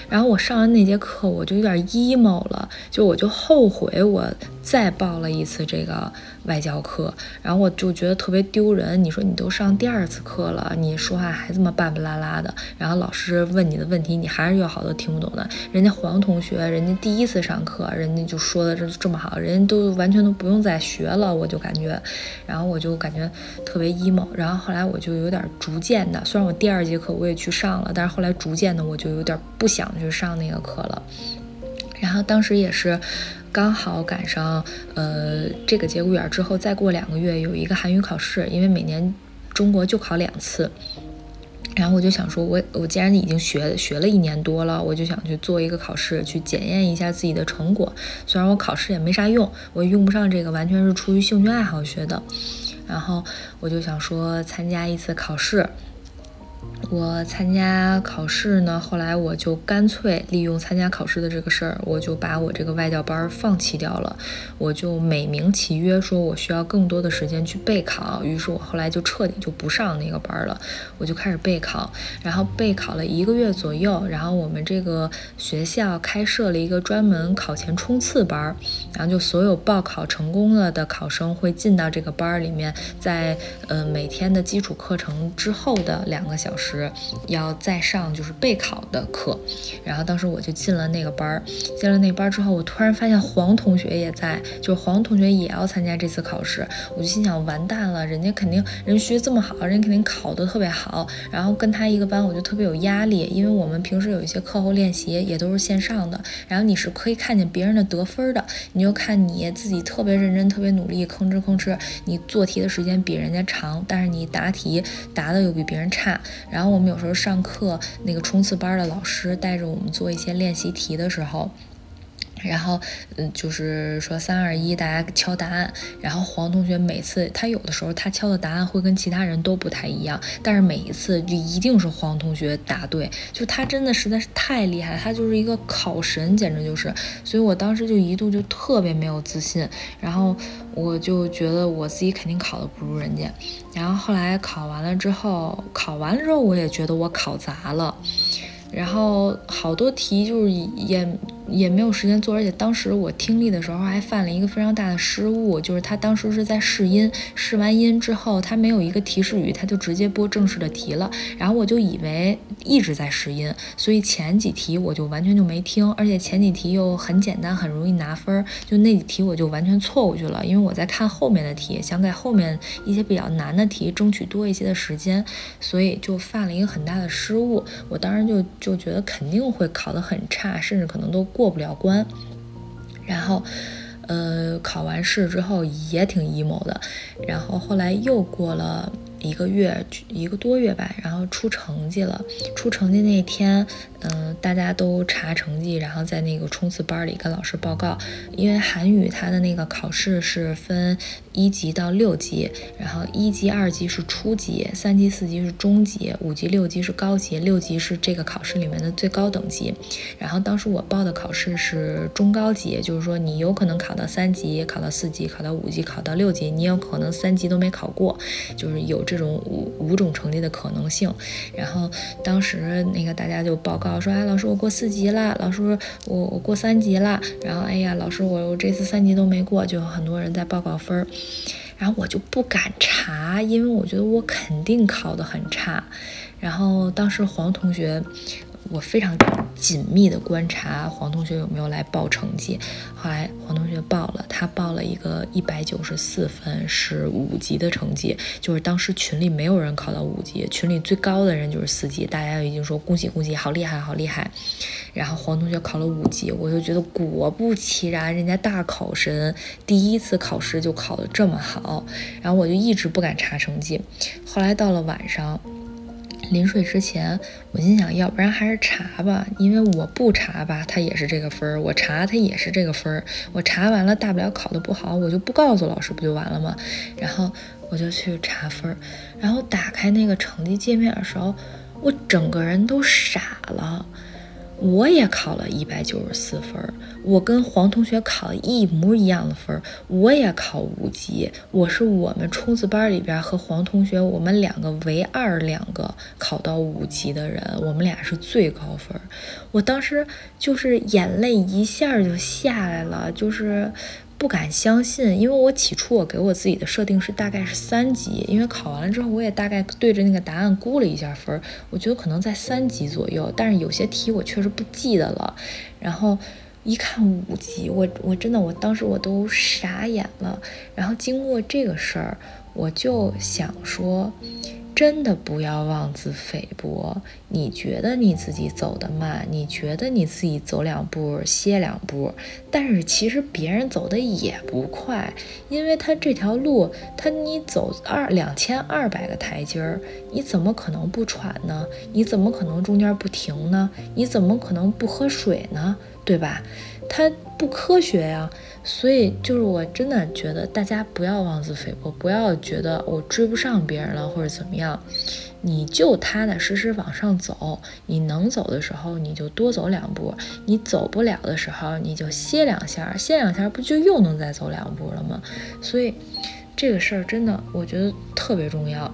然后我上完那节课，我就有点 emo 了，就我就后悔我再报了一次这个。外教课，然后我就觉得特别丢人。你说你都上第二次课了，你说话还这么半不拉拉的，然后老师问你的问题，你还是有好多听不懂的。人家黄同学，人家第一次上课，人家就说的这这么好，人家都完全都不用再学了，我就感觉，然后我就感觉特别 emo。然后后来我就有点逐渐的，虽然我第二节课我也去上了，但是后来逐渐的我就有点不想去上那个课了。然后当时也是。刚好赶上，呃，这个节骨眼之后，再过两个月有一个韩语考试，因为每年中国就考两次，然后我就想说，我我既然已经学学了一年多了，我就想去做一个考试，去检验一下自己的成果。虽然我考试也没啥用，我用不上这个，完全是出于兴趣爱好学的。然后我就想说，参加一次考试。我参加考试呢，后来我就干脆利用参加考试的这个事儿，我就把我这个外教班放弃掉了。我就美名其曰说，我需要更多的时间去备考。于是我后来就彻底就不上那个班了，我就开始备考。然后备考了一个月左右，然后我们这个学校开设了一个专门考前冲刺班，然后就所有报考成功了的考生会进到这个班里面，在呃每天的基础课程之后的两个小。小时要再上就是备考的课，然后当时我就进了那个班儿，进了那班儿之后，我突然发现黄同学也在，就是黄同学也要参加这次考试，我就心想完蛋了，人家肯定人学这么好，人家肯定考得特别好，然后跟他一个班，我就特别有压力，因为我们平时有一些课后练习也都是线上的，然后你是可以看见别人的得分的，你就看你自己特别认真、特别努力，吭哧吭哧，你做题的时间比人家长，但是你答题答的又比别人差，然后我们有时候上课那个冲刺班的老师带着我们做一些练习题的时候。然后，嗯，就是说三二一，大家敲答案。然后黄同学每次他有的时候他敲的答案会跟其他人都不太一样，但是每一次就一定是黄同学答对，就他真的实在是太厉害，他就是一个考神，简直就是。所以我当时就一度就特别没有自信，然后我就觉得我自己肯定考的不如人家。然后后来考完了之后，考完了之后我也觉得我考砸了，然后好多题就是也。也没有时间做，而且当时我听力的时候还犯了一个非常大的失误，就是他当时是在试音，试完音之后他没有一个提示语，他就直接播正式的题了，然后我就以为一直在试音，所以前几题我就完全就没听，而且前几题又很简单，很容易拿分，就那几题我就完全错过去了，因为我在看后面的题，想给后面一些比较难的题争取多一些的时间，所以就犯了一个很大的失误，我当时就就觉得肯定会考得很差，甚至可能都。过不了关，然后，呃，考完试之后也挺 emo 的，然后后来又过了。一个月一个多月吧，然后出成绩了。出成绩那天，嗯，大家都查成绩，然后在那个冲刺班里跟老师报告。因为韩语它的那个考试是分一级到六级，然后一级、二级是初级，三级、四级是中级，五级、六级是高级，六级是这个考试里面的最高等级。然后当时我报的考试是中高级，就是说你有可能考到三级，考到四级，考到五级，考到六级，你有可能三级都没考过，就是有这。这种五五种成绩的可能性，然后当时那个大家就报告说，哎，老师我过四级了，老师我我过三级了，然后哎呀，老师我我这次三级都没过，就有很多人在报告分儿，然后我就不敢查，因为我觉得我肯定考得很差，然后当时黄同学。我非常紧密的观察黄同学有没有来报成绩，后来黄同学报了，他报了一个一百九十四分，是五级的成绩，就是当时群里没有人考到五级，群里最高的人就是四级，大家已经说恭喜恭喜，好厉害好厉害。然后黄同学考了五级，我就觉得果不其然，人家大考神，第一次考试就考得这么好，然后我就一直不敢查成绩，后来到了晚上。临睡之前，我心想，要不然还是查吧，因为我不查吧，他也是这个分儿；我查他也是这个分儿。我查完了，大不了考得不好，我就不告诉老师，不就完了吗？然后我就去查分儿，然后打开那个成绩界面的时候，我整个人都傻了。我也考了一百九十四分，我跟黄同学考了一模一样的分，我也考五级，我是我们冲刺班里边和黄同学我们两个唯二两个考到五级的人，我们俩是最高分。我当时就是眼泪一下就下来了，就是。不敢相信，因为我起初我给我自己的设定是大概是三级，因为考完了之后我也大概对着那个答案估了一下分，我觉得可能在三级左右，但是有些题我确实不记得了，然后一看五级，我我真的我当时我都傻眼了，然后经过这个事儿，我就想说。真的不要妄自菲薄。你觉得你自己走得慢，你觉得你自己走两步歇两步，但是其实别人走的也不快，因为他这条路，他你走二两千二百个台阶儿，你怎么可能不喘呢？你怎么可能中间不停呢？你怎么可能不喝水呢？对吧？它不科学呀。所以就是我真的觉得大家不要妄自菲薄，不要觉得我追不上别人了或者怎么样，你就踏踏实实往上走。你能走的时候你就多走两步，你走不了的时候你就歇两下，歇两下不就又能再走两步了吗？所以这个事儿真的我觉得特别重要。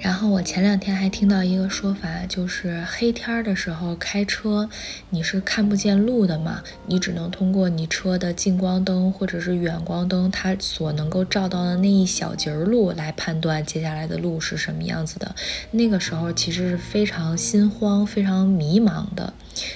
然后我前两天还听到一个说法，就是黑天儿的时候开车，你是看不见路的嘛，你只能通过你车的近光灯或者是远光灯，它所能够照到的那一小截路来判断接下来的路是什么样子的。那个时候其实是非常心慌、非常迷茫的。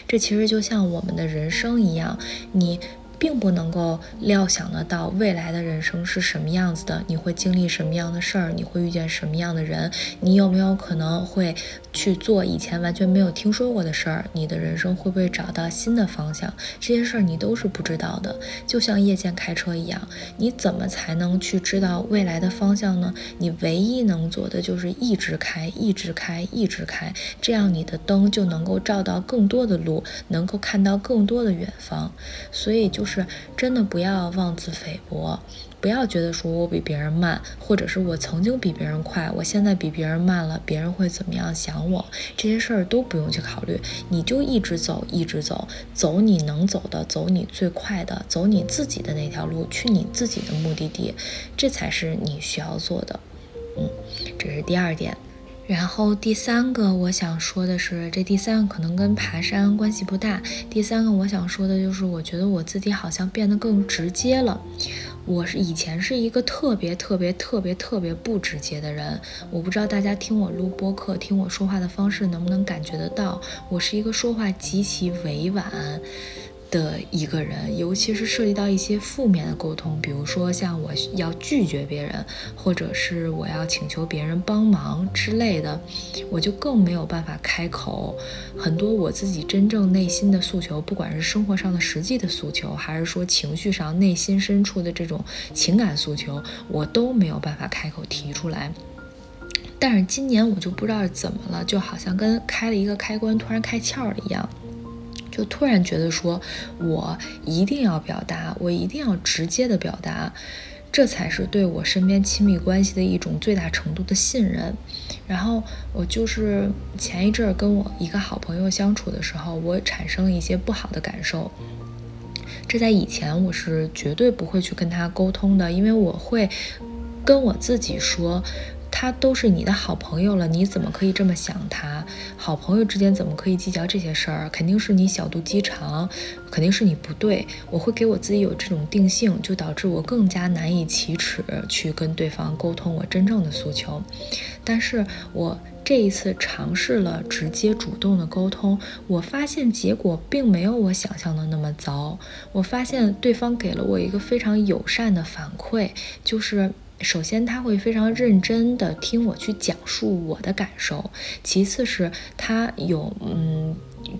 这其实就像我们的人生一样，你。并不能够料想得到未来的人生是什么样子的，你会经历什么样的事儿，你会遇见什么样的人，你有没有可能会去做以前完全没有听说过的事儿？你的人生会不会找到新的方向？这些事儿你都是不知道的。就像夜间开车一样，你怎么才能去知道未来的方向呢？你唯一能做的就是一直开，一直开，一直开，这样你的灯就能够照到更多的路，能够看到更多的远方。所以就是。是真的不要妄自菲薄，不要觉得说我比别人慢，或者是我曾经比别人快，我现在比别人慢了，别人会怎么样想我？这些事儿都不用去考虑，你就一直走，一直走，走你能走的，走你最快的，走你自己的那条路，去你自己的目的地，这才是你需要做的。嗯，这是第二点。然后第三个我想说的是，这第三个可能跟爬山关系不大。第三个我想说的就是，我觉得我自己好像变得更直接了。我是以前是一个特别特别特别特别不直接的人，我不知道大家听我录播客、听我说话的方式能不能感觉得到，我是一个说话极其委婉。的一个人，尤其是涉及到一些负面的沟通，比如说像我要拒绝别人，或者是我要请求别人帮忙之类的，我就更没有办法开口。很多我自己真正内心的诉求，不管是生活上的实际的诉求，还是说情绪上内心深处的这种情感诉求，我都没有办法开口提出来。但是今年我就不知道怎么了，就好像跟开了一个开关，突然开窍了一样。就突然觉得说，我一定要表达，我一定要直接的表达，这才是对我身边亲密关系的一种最大程度的信任。然后我就是前一阵儿跟我一个好朋友相处的时候，我产生了一些不好的感受。这在以前我是绝对不会去跟他沟通的，因为我会跟我自己说。他都是你的好朋友了，你怎么可以这么想他？好朋友之间怎么可以计较这些事儿？肯定是你小肚鸡肠，肯定是你不对。我会给我自己有这种定性，就导致我更加难以启齿去跟对方沟通我真正的诉求。但是我这一次尝试了直接主动的沟通，我发现结果并没有我想象的那么糟。我发现对方给了我一个非常友善的反馈，就是。首先，他会非常认真的听我去讲述我的感受；其次是他有嗯。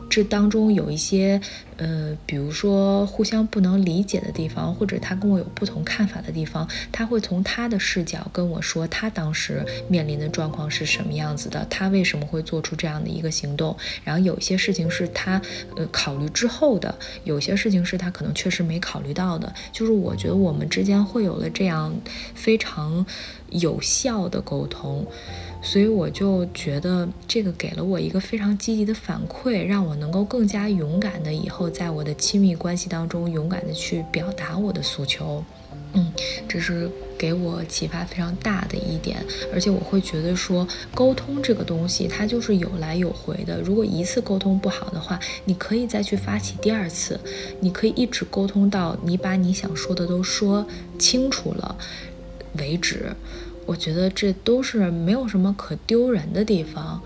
这当中有一些，呃，比如说互相不能理解的地方，或者他跟我有不同看法的地方，他会从他的视角跟我说他当时面临的状况是什么样子的，他为什么会做出这样的一个行动。然后有些事情是他呃考虑之后的，有些事情是他可能确实没考虑到的。就是我觉得我们之间会有了这样非常有效的沟通。所以我就觉得这个给了我一个非常积极的反馈，让我能够更加勇敢的以后在我的亲密关系当中勇敢的去表达我的诉求。嗯，这是给我启发非常大的一点，而且我会觉得说沟通这个东西它就是有来有回的。如果一次沟通不好的话，你可以再去发起第二次，你可以一直沟通到你把你想说的都说清楚了为止。我觉得这都是没有什么可丢人的地方，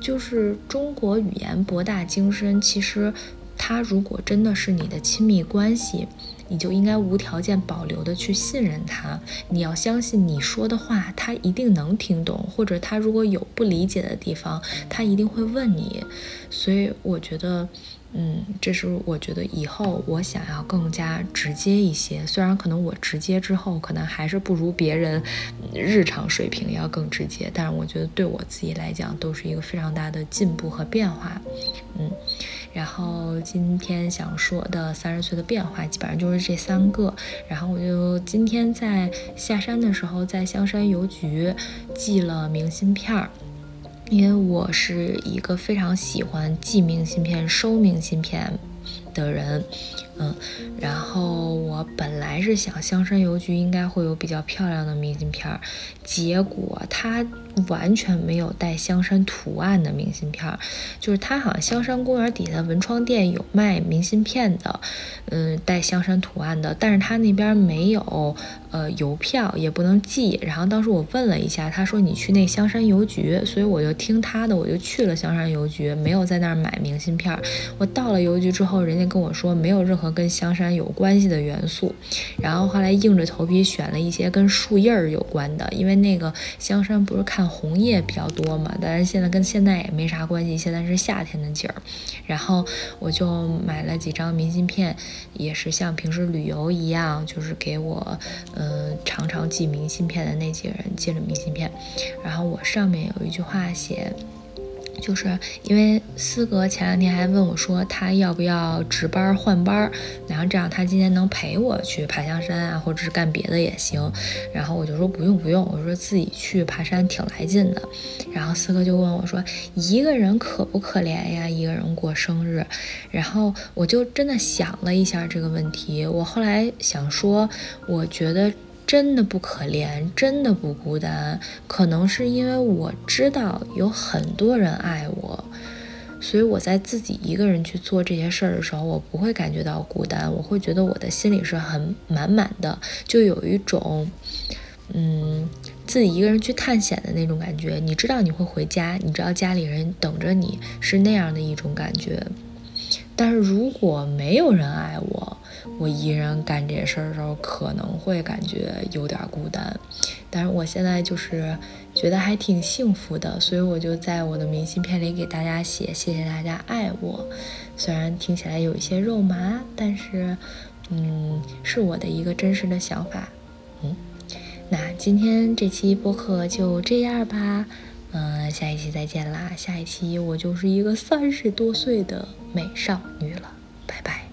就是中国语言博大精深。其实，它如果真的是你的亲密关系，你就应该无条件保留的去信任他。你要相信你说的话，他一定能听懂，或者他如果有不理解的地方，他一定会问你。所以，我觉得。嗯，这是我觉得以后我想要更加直接一些。虽然可能我直接之后，可能还是不如别人日常水平要更直接，但是我觉得对我自己来讲都是一个非常大的进步和变化。嗯，然后今天想说的三十岁的变化，基本上就是这三个。然后我就今天在下山的时候，在香山邮局寄了明信片儿。因为我是一个非常喜欢寄明信片、收明信片，的人。嗯，然后我本来是想香山邮局应该会有比较漂亮的明信片，结果它完全没有带香山图案的明信片，就是它好像香山公园底下文创店有卖明信片的，嗯，带香山图案的，但是它那边没有呃邮票，也不能寄。然后当时我问了一下，他说你去那香山邮局，所以我就听他的，我就去了香山邮局，没有在那儿买明信片。我到了邮局之后，人家跟我说没有任何。跟香山有关系的元素，然后后来硬着头皮选了一些跟树叶儿有关的，因为那个香山不是看红叶比较多嘛，但是现在跟现在也没啥关系，现在是夏天的景儿。然后我就买了几张明信片，也是像平时旅游一样，就是给我嗯常常寄明信片的那几个人寄了明信片，然后我上面有一句话写。就是因为思格前两天还问我说他要不要值班换班，然后这样他今天能陪我去爬香山啊，或者是干别的也行。然后我就说不用不用，我说自己去爬山挺来劲的。然后思格就问我说一个人可不可怜呀？一个人过生日。然后我就真的想了一下这个问题，我后来想说，我觉得。真的不可怜，真的不孤单。可能是因为我知道有很多人爱我，所以我在自己一个人去做这些事儿的时候，我不会感觉到孤单，我会觉得我的心里是很满满的，就有一种，嗯，自己一个人去探险的那种感觉。你知道你会回家，你知道家里人等着你，是那样的一种感觉。但是如果没有人爱我，我一人干这些事儿的时候，可能会感觉有点孤单。但是我现在就是觉得还挺幸福的，所以我就在我的明信片里给大家写：谢谢大家爱我。虽然听起来有一些肉麻，但是，嗯，是我的一个真实的想法。嗯，那今天这期播客就这样吧。嗯，下一期再见啦！下一期我就是一个三十多岁的美少女了，拜拜。